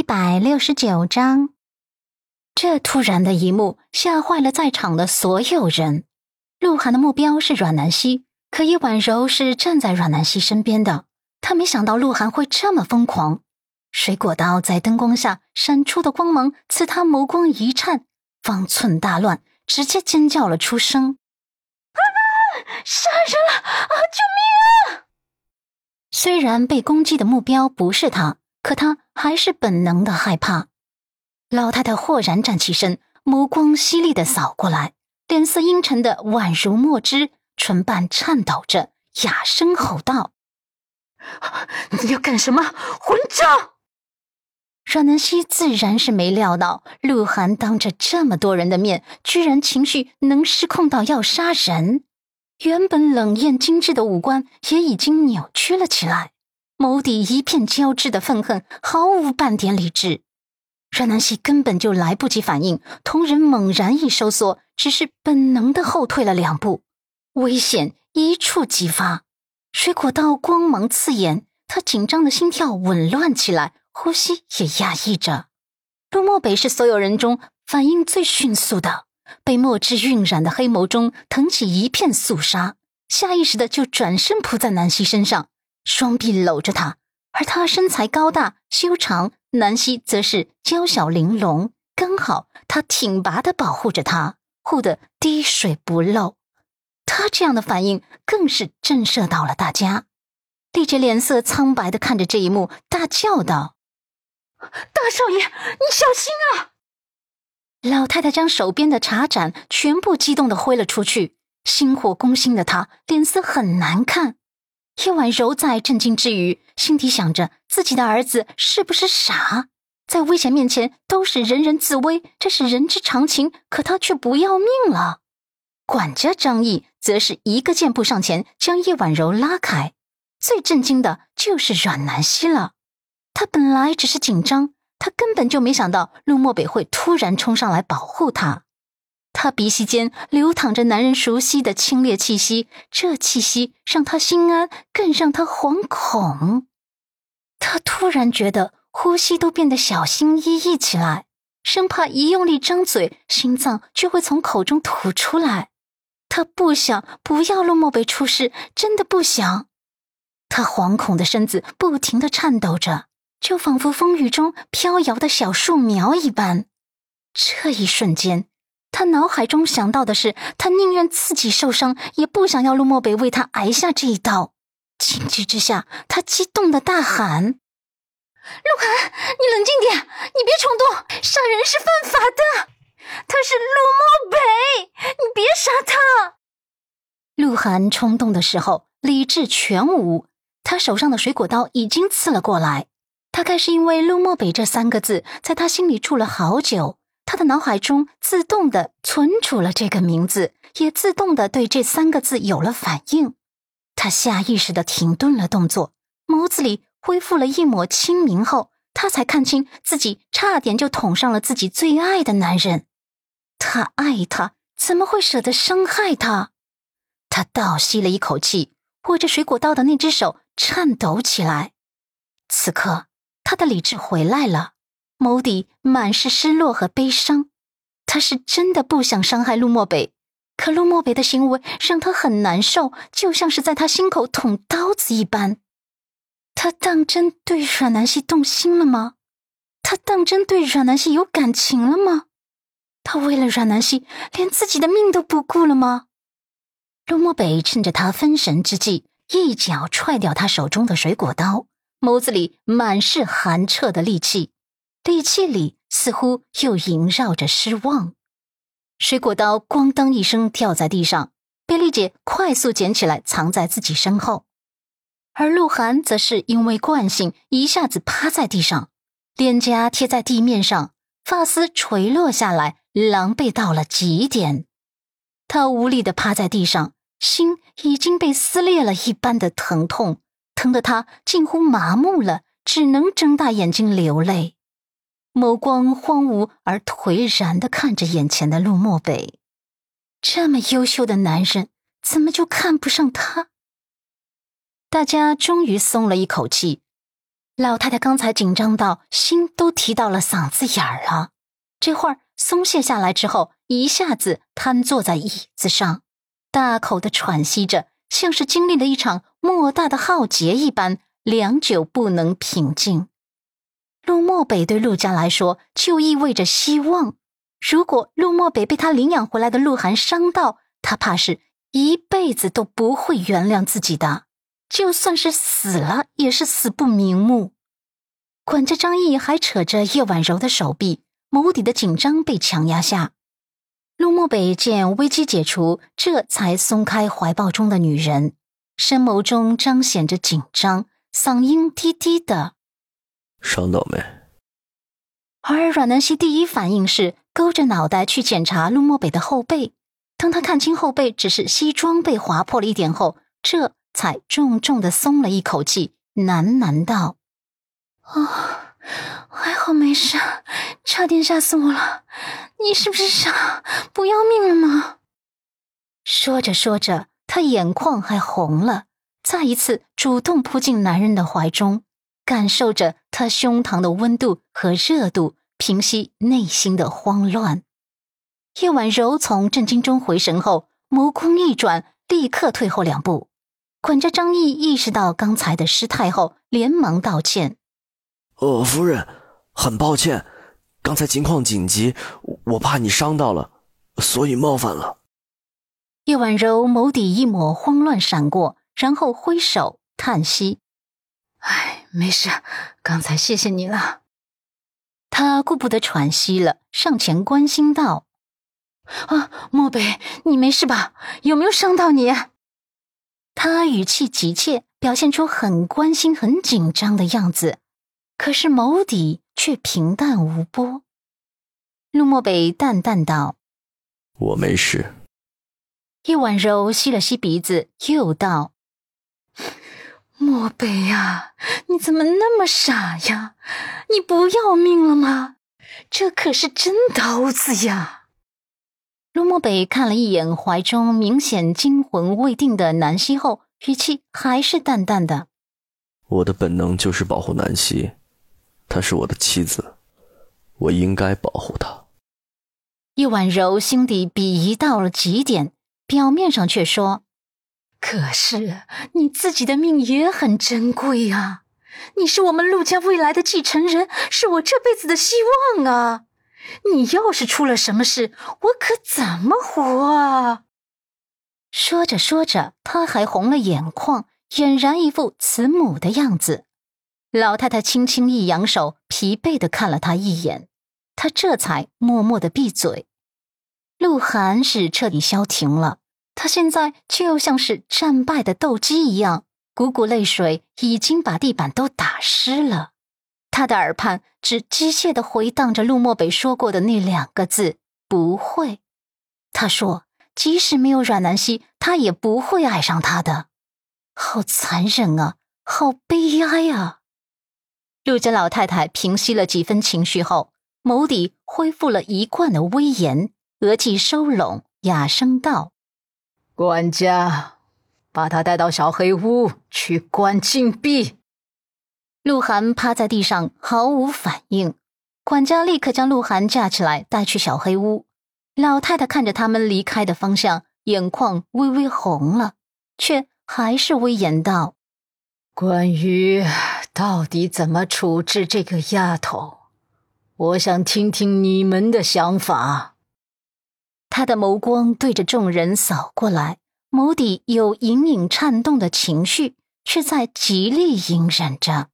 一百六十九章，这突然的一幕吓坏了在场的所有人。鹿晗的目标是阮南希，可叶婉柔是站在阮南希身边的。他没想到鹿晗会这么疯狂。水果刀在灯光下闪出的光芒，刺他眸光一颤，方寸大乱，直接尖叫了出声：“啊！杀人了！啊！救命啊！”虽然被攻击的目标不是他。可他还是本能的害怕。老太太豁然站起身，目光犀利的扫过来，脸色阴沉的宛如墨汁，唇瓣颤抖着，哑声吼道：“你要干什么，混账！”阮南希自然是没料到，鹿晗当着这么多人的面，居然情绪能失控到要杀人。原本冷艳精致的五官也已经扭曲了起来。眸底一片交织的愤恨，毫无半点理智。阮南希根本就来不及反应，瞳仁猛然一收缩，只是本能的后退了两步。危险一触即发，水果刀光芒刺眼，他紧张的心跳紊乱起来，呼吸也压抑着。陆漠北是所有人中反应最迅速的，被墨汁晕染的黑眸中腾起一片肃杀，下意识的就转身扑在南希身上。双臂搂着她，而她身材高大修长，南希则是娇小玲珑，刚好她挺拔的保护着她，护得滴水不漏。她这样的反应更是震慑到了大家。丽姐脸色苍白的看着这一幕，大叫道：“大少爷，你小心啊！”老太太将手边的茶盏全部激动的挥了出去，心火攻心的她脸色很难看。叶婉柔在震惊之余，心底想着自己的儿子是不是傻，在危险面前都是人人自危，这是人之常情。可他却不要命了。管家张毅则是一个箭步上前，将叶婉柔拉开。最震惊的就是阮南希了，他本来只是紧张，他根本就没想到陆漠北会突然冲上来保护他。他鼻息间流淌着男人熟悉的清冽气息，这气息让他心安，更让他惶恐。他突然觉得呼吸都变得小心翼翼起来，生怕一用力张嘴，心脏就会从口中吐出来。他不想，不要陆漠北出事，真的不想。他惶恐的身子不停的颤抖着，就仿佛风雨中飘摇的小树苗一般。这一瞬间。他脑海中想到的是，他宁愿自己受伤，也不想要陆漠北为他挨下这一刀。情急之下，他激动的大喊：“鹿晗，你冷静点，你别冲动，杀人是犯法的。他是陆漠北，你别杀他。”鹿晗冲动的时候，理智全无，他手上的水果刀已经刺了过来。大概是因为陆漠北这三个字在他心里住了好久。他的脑海中自动的存储了这个名字，也自动的对这三个字有了反应。他下意识的停顿了动作，眸子里恢复了一抹清明后，他才看清自己差点就捅上了自己最爱的男人。他爱他，怎么会舍得伤害他？他倒吸了一口气，握着水果刀的那只手颤抖起来。此刻，他的理智回来了。眸底满是失落和悲伤，他是真的不想伤害陆漠北，可陆漠北的行为让他很难受，就像是在他心口捅刀子一般。他当真对阮南希动心了吗？他当真对阮南希有感情了吗？他为了阮南希连自己的命都不顾了吗？陆漠北趁着他分神之际，一脚踹掉他手中的水果刀，眸子里满是寒彻的戾气。戾气里似乎又萦绕着失望，水果刀咣当一声掉在地上，被丽姐快速捡起来藏在自己身后。而鹿晗则是因为惯性一下子趴在地上，脸颊贴在地面上，发丝垂落下来，狼狈到了极点。他无力的趴在地上，心已经被撕裂了一般的疼痛，疼得他近乎麻木了，只能睁大眼睛流泪。眸光荒芜而颓然的看着眼前的陆漠北，这么优秀的男人，怎么就看不上他？大家终于松了一口气。老太太刚才紧张到心都提到了嗓子眼儿了，这会儿松懈下来之后，一下子瘫坐在椅子上，大口的喘息着，像是经历了一场莫大的浩劫一般，良久不能平静。陆漠北对陆家来说就意味着希望，如果陆漠北被他领养回来的鹿晗伤到，他怕是一辈子都不会原谅自己的。就算是死了，也是死不瞑目。管家张毅还扯着叶婉柔的手臂，眸底的紧张被强压下。陆漠北见危机解除，这才松开怀抱中的女人，深眸中彰显着紧张，嗓音低低的：“伤到没？”而阮南希第一反应是勾着脑袋去检查陆漠北的后背。当他看清后背只是西装被划破了一点后，这。才重重的松了一口气，喃喃道：“哦，还好没事，差点吓死我了。你是不是傻，不要命了吗？”说着说着，他眼眶还红了，再一次主动扑进男人的怀中，感受着他胸膛的温度和热度，平息内心的慌乱。叶婉柔从震惊中回神后，眸光一转，立刻退后两步。管家张毅意识到刚才的失态后，连忙道歉：“呃，夫人，很抱歉，刚才情况紧急，我怕你伤到了，所以冒犯了。”叶婉柔眸底一抹慌乱闪过，然后挥手叹息：“哎，没事，刚才谢谢你了。”他顾不得喘息了，上前关心道：“啊，漠北，你没事吧？有没有伤到你？”他语气急切，表现出很关心、很紧张的样子，可是眸底却平淡无波。陆漠北淡淡道：“我没事。”叶婉柔吸了吸鼻子，又道：“漠北呀，你怎么那么傻呀？你不要命了吗？这可是真刀子呀！”陆漠北看了一眼怀中明显惊魂未定的南希后，语气还是淡淡的：“我的本能就是保护南希，她是我的妻子，我应该保护她。”叶婉柔心底鄙夷到了极点，表面上却说：“可是你自己的命也很珍贵啊，你是我们陆家未来的继承人，是我这辈子的希望啊。”你要是出了什么事，我可怎么活啊？说着说着，他还红了眼眶，俨然一副慈母的样子。老太太轻轻一扬手，疲惫的看了他一眼，他这才默默的闭嘴。鹿晗是彻底消停了，他现在就像是战败的斗鸡一样，股股泪水已经把地板都打湿了。他的耳畔只机械的回荡着陆漠北说过的那两个字：“不会。”他说：“即使没有阮南希，他也不会爱上他的。”好残忍啊！好悲哀啊！陆家老太太平息了几分情绪后，眸底恢复了一贯的威严，额际收拢，哑声道：“管家，把他带到小黑屋去关禁闭。”鹿晗趴在地上毫无反应，管家立刻将鹿晗架起来带去小黑屋。老太太看着他们离开的方向，眼眶微微红了，却还是威严道：“关于到底怎么处置这个丫头，我想听听你们的想法。”他的眸光对着众人扫过来，眸底有隐隐颤动的情绪，却在极力隐忍着。